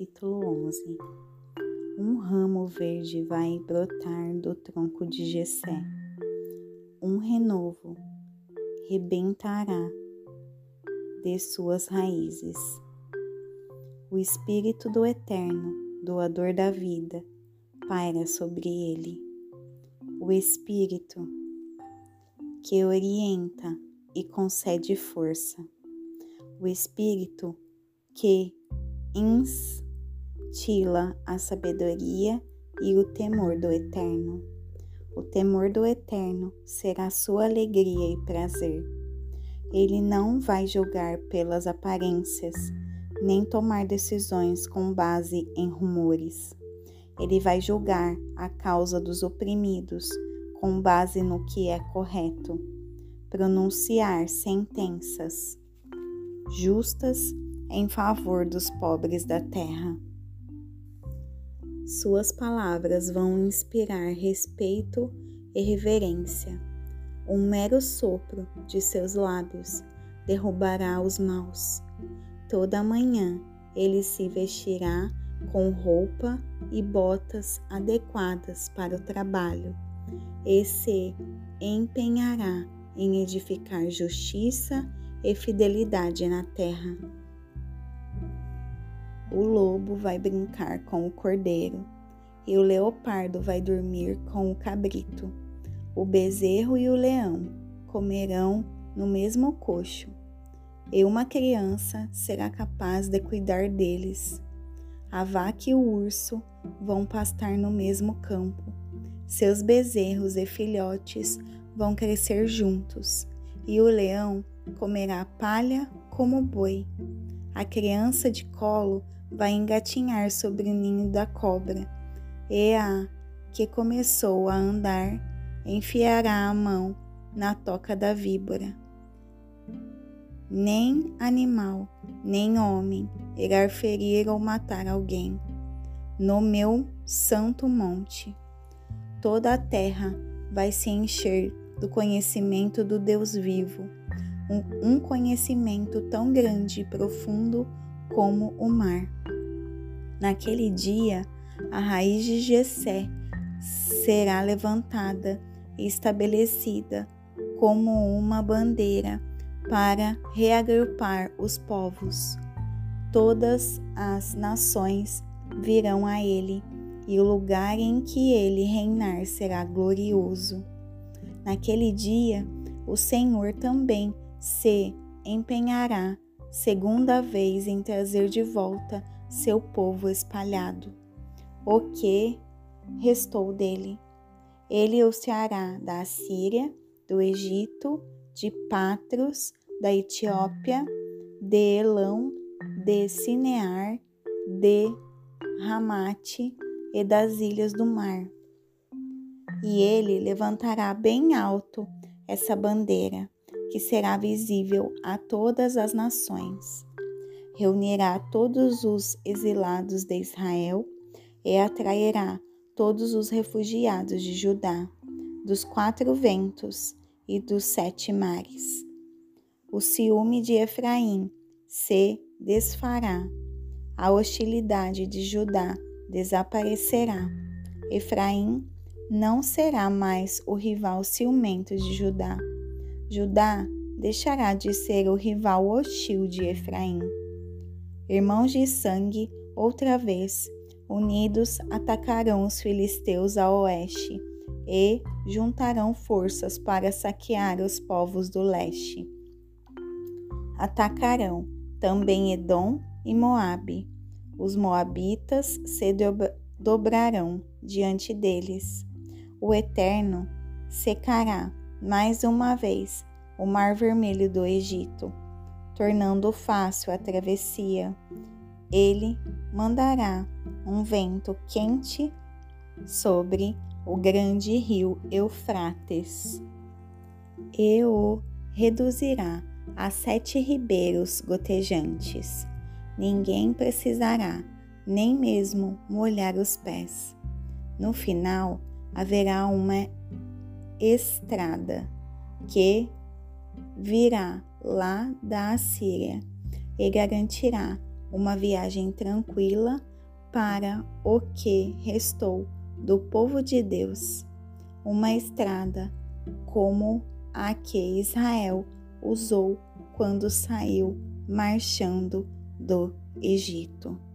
capítulo 11 Um ramo verde vai brotar do tronco de Jessé. Um renovo rebentará de suas raízes. O Espírito do Eterno, doador da vida, paira sobre ele. O Espírito que orienta e concede força. O Espírito que instila a sabedoria e o temor do Eterno. O temor do Eterno será sua alegria e prazer. Ele não vai julgar pelas aparências, nem tomar decisões com base em rumores. Ele vai julgar a causa dos oprimidos com base no que é correto, pronunciar sentenças justas em favor dos pobres da terra. Suas palavras vão inspirar respeito e reverência. Um mero sopro de seus lábios derrubará os maus. Toda manhã ele se vestirá com roupa e botas adequadas para o trabalho e se empenhará em edificar justiça e fidelidade na terra. O lobo vai brincar com o cordeiro, e o leopardo vai dormir com o cabrito. O bezerro e o leão comerão no mesmo coxo, e uma criança será capaz de cuidar deles. A vaca e o urso vão pastar no mesmo campo. Seus bezerros e filhotes vão crescer juntos, e o leão comerá palha como boi. A criança de colo vai engatinhar sobre o ninho da cobra, e a que começou a andar enfiará a mão na toca da víbora. Nem animal, nem homem irá ferir ou matar alguém no meu santo monte. Toda a terra vai se encher do conhecimento do Deus vivo, um, conhecimento tão grande e profundo como o mar. Naquele dia, a raiz de Jessé será levantada e estabelecida como uma bandeira para reagrupar os povos. Todas as nações virão a ele, e o lugar em que ele reinar será glorioso. Naquele dia, o Senhor também se empenhará segunda vez em trazer de volta seu povo espalhado. O que restou dele? Ele os trará da Síria, do Egito, de Patros, da Etiópia, de Elão, de Sinear, de Ramate e das ilhas do mar. E ele levantará bem alto essa bandeira, que será visível a todas as nações reunirá todos os exilados de Israel e atrairá todos os refugiados de Judá, dos quatro ventos e dos sete mares. O ciúme de Efraim se desfará, a hostilidade de Judá desaparecerá. Efraim não será mais o rival ciumento de Judá. Judá deixará de ser o rival hostil de Efraim irmãos de sangue, outra vez, unidos atacarão os filisteus a oeste e juntarão forças para saquear os povos do leste. Atacarão também Edom e Moabe. Os moabitas se dobrarão diante deles. O Eterno secará mais uma vez o mar vermelho do Egito tornando fácil a travessia. Ele mandará um vento quente sobre o grande rio Eufrates e o reduzirá a sete ribeiros gotejantes. Ninguém precisará nem mesmo molhar os pés. No final, haverá uma estrada que virá lá da Assíria e garantirá uma viagem tranquila para o que restou do povo de Deus, uma estrada como a que Israel usou quando saiu marchando do Egito.